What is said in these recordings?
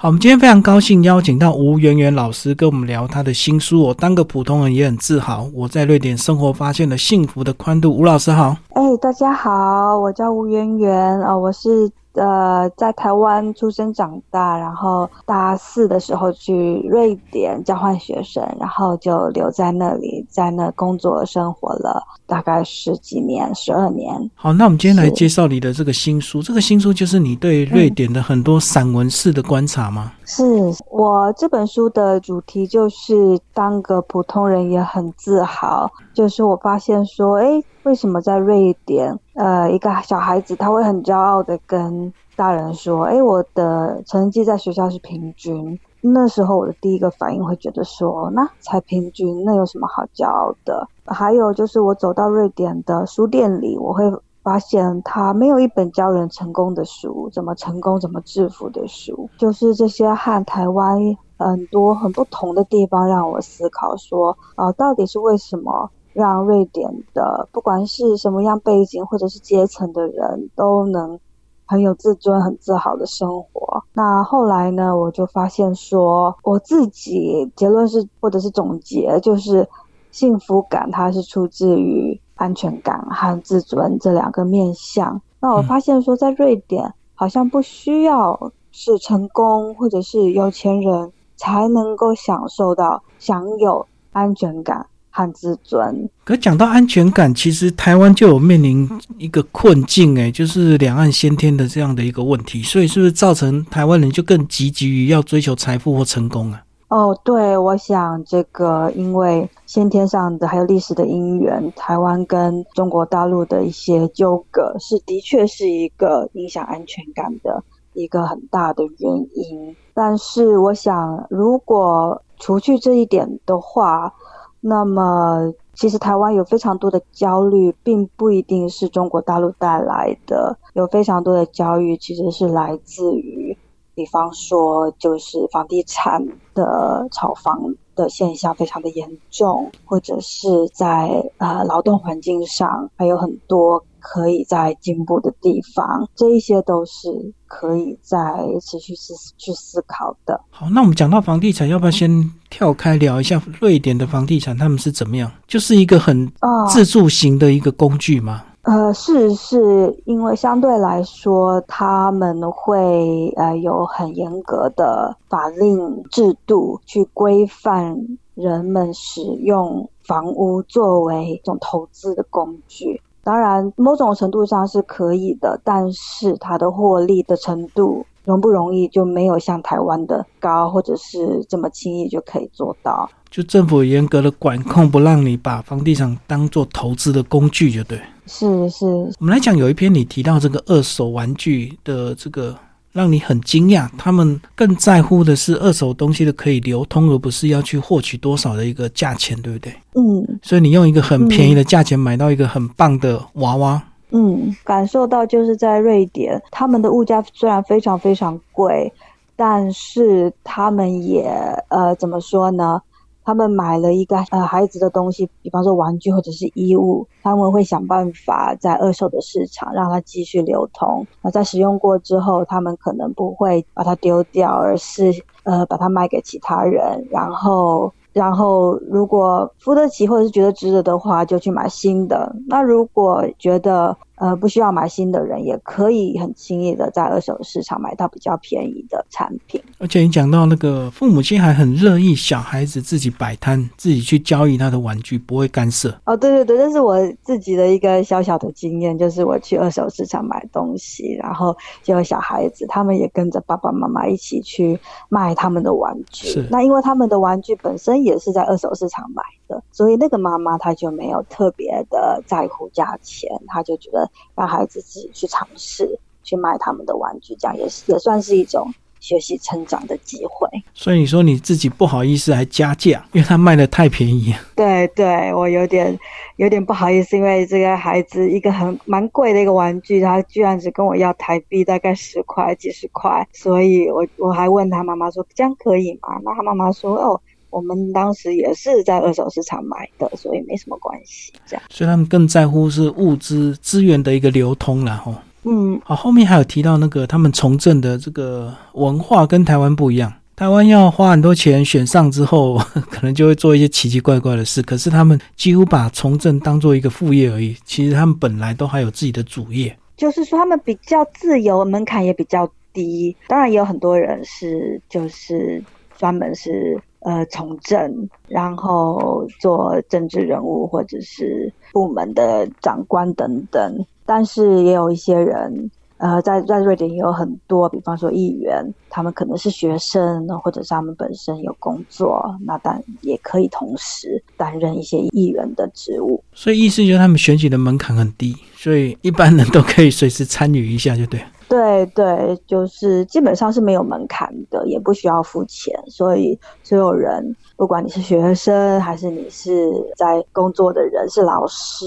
好，我们今天非常高兴邀请到吴媛媛老师跟我们聊她的新书。我当个普通人也很自豪。我在瑞典生活发现了幸福的宽度。吴老师好，哎，大家好，我叫吴媛媛啊，我是。呃，在台湾出生长大，然后大四的时候去瑞典交换学生，然后就留在那里，在那工作生活了大概十几年，十二年。好，那我们今天来介绍你的这个新书。这个新书就是你对瑞典的很多散文式的观察吗？是我这本书的主题就是当个普通人也很自豪。就是我发现说，哎，为什么在瑞典，呃，一个小孩子他会很骄傲的跟大人说，哎，我的成绩在学校是平均。那时候我的第一个反应会觉得说，那才平均，那有什么好骄傲的？还有就是我走到瑞典的书店里，我会。发现他没有一本教人成功的书，怎么成功、怎么致富的书，就是这些和台湾很多很不同的地方，让我思考说，啊，到底是为什么让瑞典的不管是什么样背景或者是阶层的人都能很有自尊、很自豪的生活？那后来呢，我就发现说，我自己结论是，或者是总结，就是幸福感它是出自于。安全感和自尊这两个面向，那我发现说，在瑞典好像不需要是成功或者是有钱人才能够享受到享有安全感和自尊。可讲到安全感，其实台湾就有面临一个困境，哎，就是两岸先天的这样的一个问题，所以是不是造成台湾人就更积极于要追求财富或成功啊？哦，对，我想这个因为先天上的还有历史的因缘，台湾跟中国大陆的一些纠葛，是的确是一个影响安全感的一个很大的原因。但是我想，如果除去这一点的话，那么其实台湾有非常多的焦虑，并不一定是中国大陆带来的，有非常多的焦虑其实是来自于。比方说，就是房地产的炒房的现象非常的严重，或者是在呃劳动环境上还有很多可以在进步的地方，这一些都是可以在持续思去思考的。好，那我们讲到房地产，要不要先跳开聊一下瑞典的房地产，他们是怎么样？就是一个很自助型的一个工具吗？呃，是是因为相对来说，他们会呃有很严格的法令制度去规范人们使用房屋作为一种投资的工具。当然，某种程度上是可以的，但是它的获利的程度。容不容易就没有像台湾的高，或者是这么轻易就可以做到。就政府严格的管控，不让你把房地产当做投资的工具，就对。是是。我们来讲，有一篇你提到这个二手玩具的这个，让你很惊讶。他们更在乎的是二手东西的可以流通，而不是要去获取多少的一个价钱，对不对？嗯。所以你用一个很便宜的价钱买到一个很棒的娃娃。嗯，感受到就是在瑞典，他们的物价虽然非常非常贵，但是他们也呃怎么说呢？他们买了一个呃孩子的东西，比方说玩具或者是衣物，他们会想办法在二手的市场让它继续流通。那在使用过之后，他们可能不会把它丢掉，而是呃把它卖给其他人，然后。然后，如果付得起或者是觉得值得的话，就去买新的。那如果觉得呃不需要买新的人，也可以很轻易的在二手市场买到比较便宜的产品。而且你讲到那个父母亲还很乐意小孩子自己摆摊，自己去交易他的玩具，不会干涉。哦，对对对，这是我自己的一个小小的经验，就是我去二手市场买东西，然后就有小孩子，他们也跟着爸爸妈妈一起去卖他们的玩具。是。那因为他们的玩具本身。也是在二手市场买的，所以那个妈妈她就没有特别的在乎价钱，她就觉得让孩子自己去尝试去卖他们的玩具，这样也是也算是一种学习成长的机会。所以你说你自己不好意思还加价，因为他卖的太便宜。对对，我有点有点不好意思，因为这个孩子一个很蛮贵的一个玩具，他居然只跟我要台币大概十块几十块，所以我我还问他妈妈说这样可以吗？那他妈妈说哦。我们当时也是在二手市场买的，所以没什么关系。这样，所以他们更在乎是物资资源的一个流通然后。嗯，好，后面还有提到那个他们从政的这个文化跟台湾不一样。台湾要花很多钱选上之后，可能就会做一些奇奇怪怪的事。可是他们几乎把从政当做一个副业而已。其实他们本来都还有自己的主业，就是说他们比较自由，门槛也比较低。当然也有很多人是就是专门是呃从政，然后做政治人物或者是部门的长官等等。但是也有一些人。呃，在在瑞典也有很多，比方说议员，他们可能是学生，或者是他们本身有工作，那但也可以同时担任一些议员的职务。所以意思就是他们选举的门槛很低，所以一般人都可以随时参与一下，就对。对对，就是基本上是没有门槛的，也不需要付钱，所以所有人，不管你是学生还是你是在工作的人，是老师。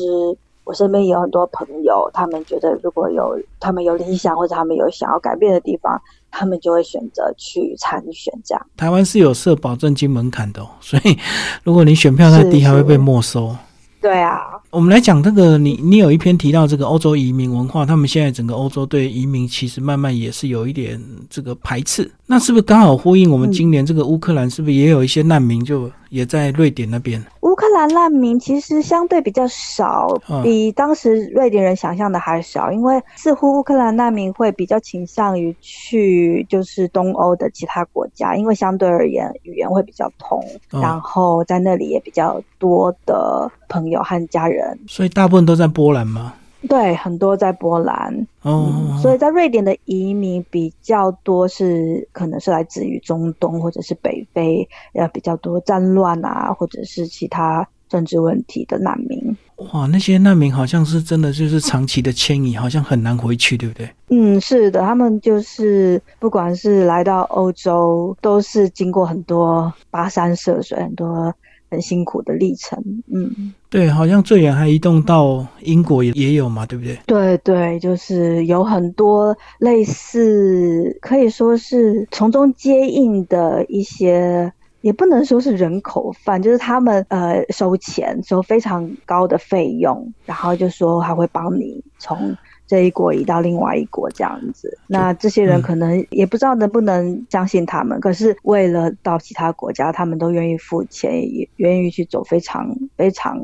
我身边也有很多朋友，他们觉得如果有他们有理想或者他们有想要改变的地方，他们就会选择去参选。这样，台湾是有设保证金门槛的，哦所以如果你选票太低，还会被没收。对啊，我们来讲这个，你你有一篇提到这个欧洲移民文化，他们现在整个欧洲对移民其实慢慢也是有一点这个排斥，那是不是刚好呼应我们今年这个乌克兰是不是也有一些难民就也在瑞典那边？乌克兰难民其实相对比较少，比当时瑞典人想象的还少，因为似乎乌克兰难民会比较倾向于去就是东欧的其他国家，因为相对而言语言会比较通，然后在那里也比较多的朋友和家人，所以大部分都在波兰吗？对，很多在波兰哦，所以在瑞典的移民比较多，是可能是来自于中东或者是北非，呃，比较多战乱啊，或者是其他政治问题的难民。哇，那些难民好像是真的就是长期的迁移，好像很难回去，对不对？嗯，是的，他们就是不管是来到欧洲，都是经过很多跋山涉水，很多。很辛苦的历程，嗯，对，好像最远还移动到英国也也有嘛，对不对？对对，就是有很多类似，可以说是从中接应的一些，也不能说是人口贩，就是他们呃收钱收非常高的费用，然后就说还会帮你从。这一国移到另外一国这样子，那这些人可能也不知道能不能相信他们，可是为了到其他国家，他们都愿意付钱，也愿意去走非常非常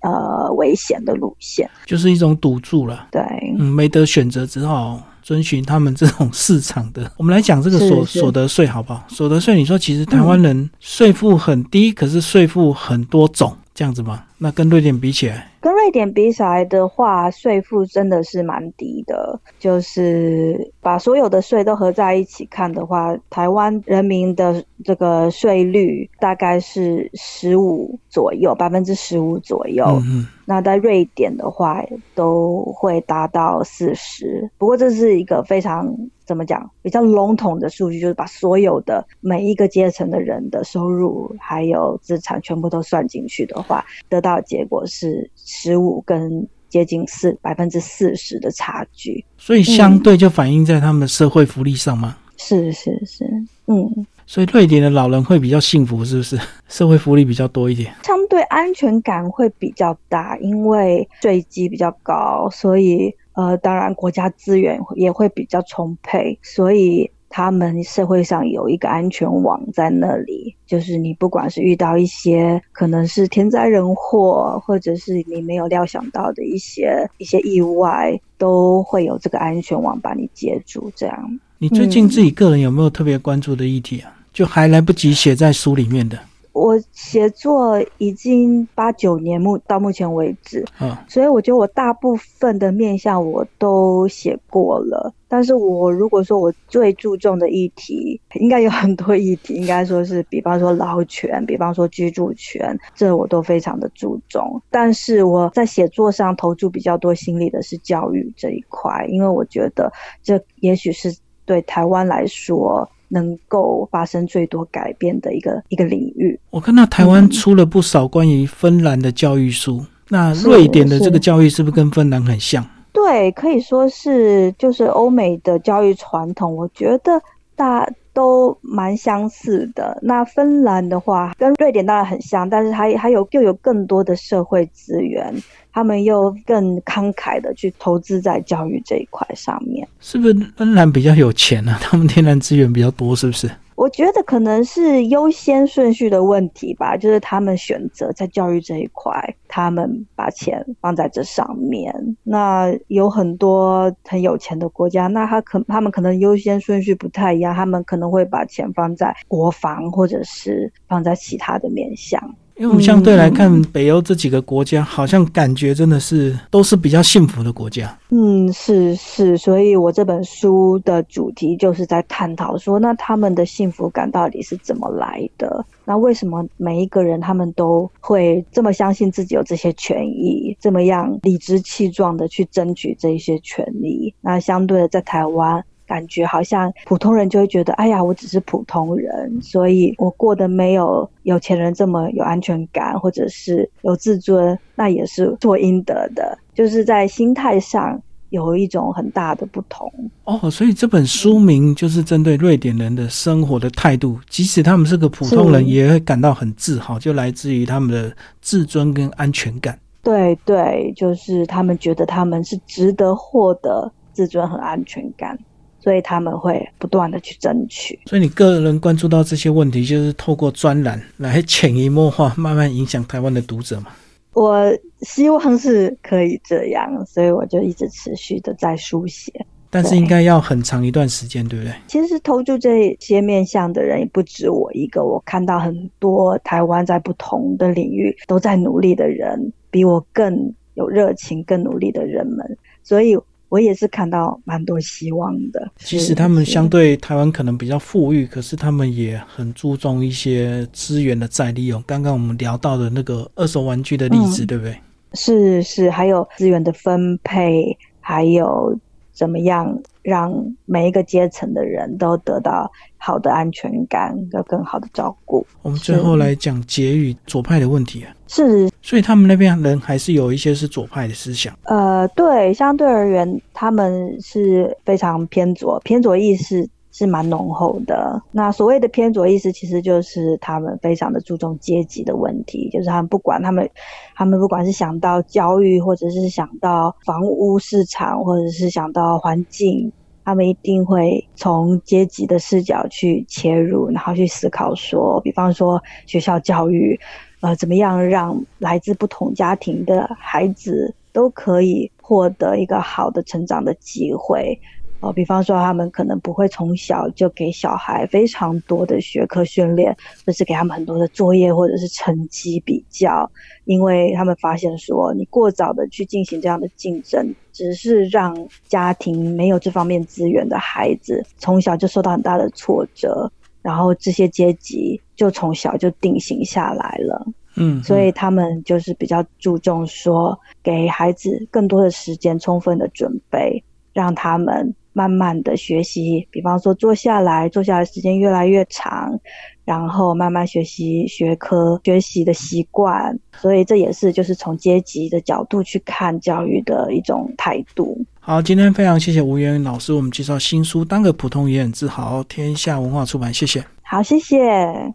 呃危险的路线，就是一种赌注了。对，嗯，没得选择，只好遵循他们这种市场的。我们来讲这个所所得税好不好？所得税，你说其实台湾人税负很低，可是税负很多种。这样子吗？那跟瑞典比起来，跟瑞典比起来的话，税负真的是蛮低的。就是把所有的税都合在一起看的话，台湾人民的这个税率大概是十五左右，百分之十五左右。嗯那在瑞典的话，都会达到四十。不过这是一个非常。怎么讲？比较笼统的数据就是把所有的每一个阶层的人的收入还有资产全部都算进去的话，得到的结果是十五跟接近四百分之四十的差距。所以相对就反映在他们的社会福利上吗？是是是，嗯。所以瑞典的老人会比较幸福，是不是？社会福利比较多一点，相对安全感会比较大，因为税基比较高，所以。呃，当然，国家资源也会比较充沛，所以他们社会上有一个安全网在那里。就是你不管是遇到一些可能是天灾人祸，或者是你没有料想到的一些一些意外，都会有这个安全网把你接住。这样，你最近自己个人有没有特别关注的议题啊？就还来不及写在书里面的。我写作已经八九年目到目前为止，嗯，所以我觉得我大部分的面向我都写过了。但是我如果说我最注重的议题，应该有很多议题，应该说是，比方说劳权，比方说居住权，这我都非常的注重。但是我在写作上投注比较多心力的是教育这一块，因为我觉得这也许是对台湾来说。能够发生最多改变的一个一个领域。我看到台湾出了不少关于芬兰的教育书，那瑞典的这个教育是不是跟芬兰很像？对，可以说是就是欧美的教育传统。我觉得大都蛮相似的。那芬兰的话，跟瑞典当然很像，但是还还有又有更多的社会资源，他们又更慷慨的去投资在教育这一块上面。是不是芬兰比较有钱呢？他们天然资源比较多，是不是？我觉得可能是优先顺序的问题吧，就是他们选择在教育这一块，他们把钱放在这上面。那有很多很有钱的国家，那他可他们可能优先顺序不太一样，他们可能会把钱放在国防，或者是放在其他的面向。因为我们相对来看，北欧这几个国家好像感觉真的是都是比较幸福的国家。嗯，是是，所以我这本书的主题就是在探讨说，那他们的幸福感到底是怎么来的？那为什么每一个人他们都会这么相信自己有这些权益，这么样理直气壮的去争取这些权利？那相对的，在台湾。感觉好像普通人就会觉得，哎呀，我只是普通人，所以我过得没有有钱人这么有安全感，或者是有自尊，那也是做应得的。就是在心态上有一种很大的不同哦。所以这本书名就是针对瑞典人的生活的态度，即使他们是个普通人，也会感到很自豪，就来自于他们的自尊跟安全感。对对，就是他们觉得他们是值得获得自尊和安全感。所以他们会不断的去争取。所以你个人关注到这些问题，就是透过专栏来潜移默化，慢慢影响台湾的读者嘛？我希望是可以这样，所以我就一直持续的在书写。但是应该要很长一段时间，对不对？其实投注这些面向的人也不止我一个，我看到很多台湾在不同的领域都在努力的人，比我更有热情、更努力的人们，所以。我也是看到蛮多希望的。其实他们相对台湾可能比较富裕，可是他们也很注重一些资源的再利用。刚刚我们聊到的那个二手玩具的例子，对不对？是是，还有资源的分配，还有。怎么样让每一个阶层的人都得到好的安全感有更好的照顾？我们最后来讲结语左派的问题啊。是，所以他们那边人还是有一些是左派的思想。呃，对，相对而言，他们是非常偏左，偏左意识。是蛮浓厚的。那所谓的偏左意思，其实就是他们非常的注重阶级的问题，就是他们不管他们，他们不管是想到教育，或者是想到房屋市场，或者是想到环境，他们一定会从阶级的视角去切入，然后去思考说，比方说学校教育，呃，怎么样让来自不同家庭的孩子都可以获得一个好的成长的机会。哦，比方说，他们可能不会从小就给小孩非常多的学科训练，或是给他们很多的作业或者是成绩比较，因为他们发现说，你过早的去进行这样的竞争，只是让家庭没有这方面资源的孩子从小就受到很大的挫折，然后这些阶级就从小就定型下来了。嗯，所以他们就是比较注重说，给孩子更多的时间，充分的准备，让他们。慢慢的学习，比方说坐下来，坐下来时间越来越长，然后慢慢学习学科学习的习惯，所以这也是就是从阶级的角度去看教育的一种态度。好，今天非常谢谢吴元老师，我们介绍新书《当个普通也很自豪》，天下文化出版，谢谢。好，谢谢。